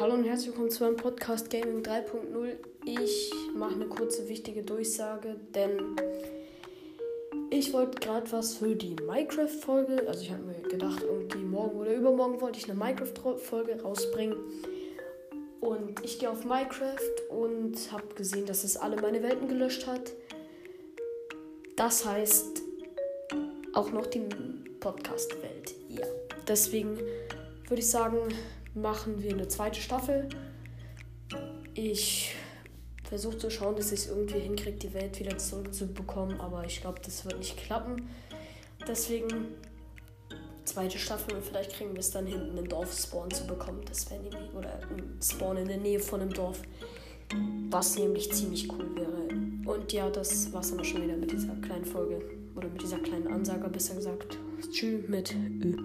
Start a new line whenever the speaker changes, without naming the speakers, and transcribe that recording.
Hallo und herzlich willkommen zu meinem Podcast Gaming 3.0. Ich mache eine kurze wichtige Durchsage, denn ich wollte gerade was für die Minecraft-Folge, also ich habe mir gedacht, irgendwie morgen oder übermorgen wollte ich eine Minecraft-Folge rausbringen. Und ich gehe auf Minecraft und habe gesehen, dass es alle meine Welten gelöscht hat. Das heißt auch noch die Podcast-Welt. Ja, deswegen würde ich sagen, machen wir eine zweite Staffel. Ich versuche zu schauen, dass ich es irgendwie hinkriege, die Welt wieder zurückzubekommen, aber ich glaube, das wird nicht klappen. Deswegen zweite Staffel und vielleicht kriegen wir es dann hinten einen Dorf-Spawn zu bekommen. Das wäre nämlich, oder ein Spawn in der Nähe von einem Dorf, was nämlich ziemlich cool wäre. Und ja, das war es dann schon wieder mit dieser kleinen Folge oder mit dieser kleinen Ansage, besser gesagt. Tschüss mit Ö.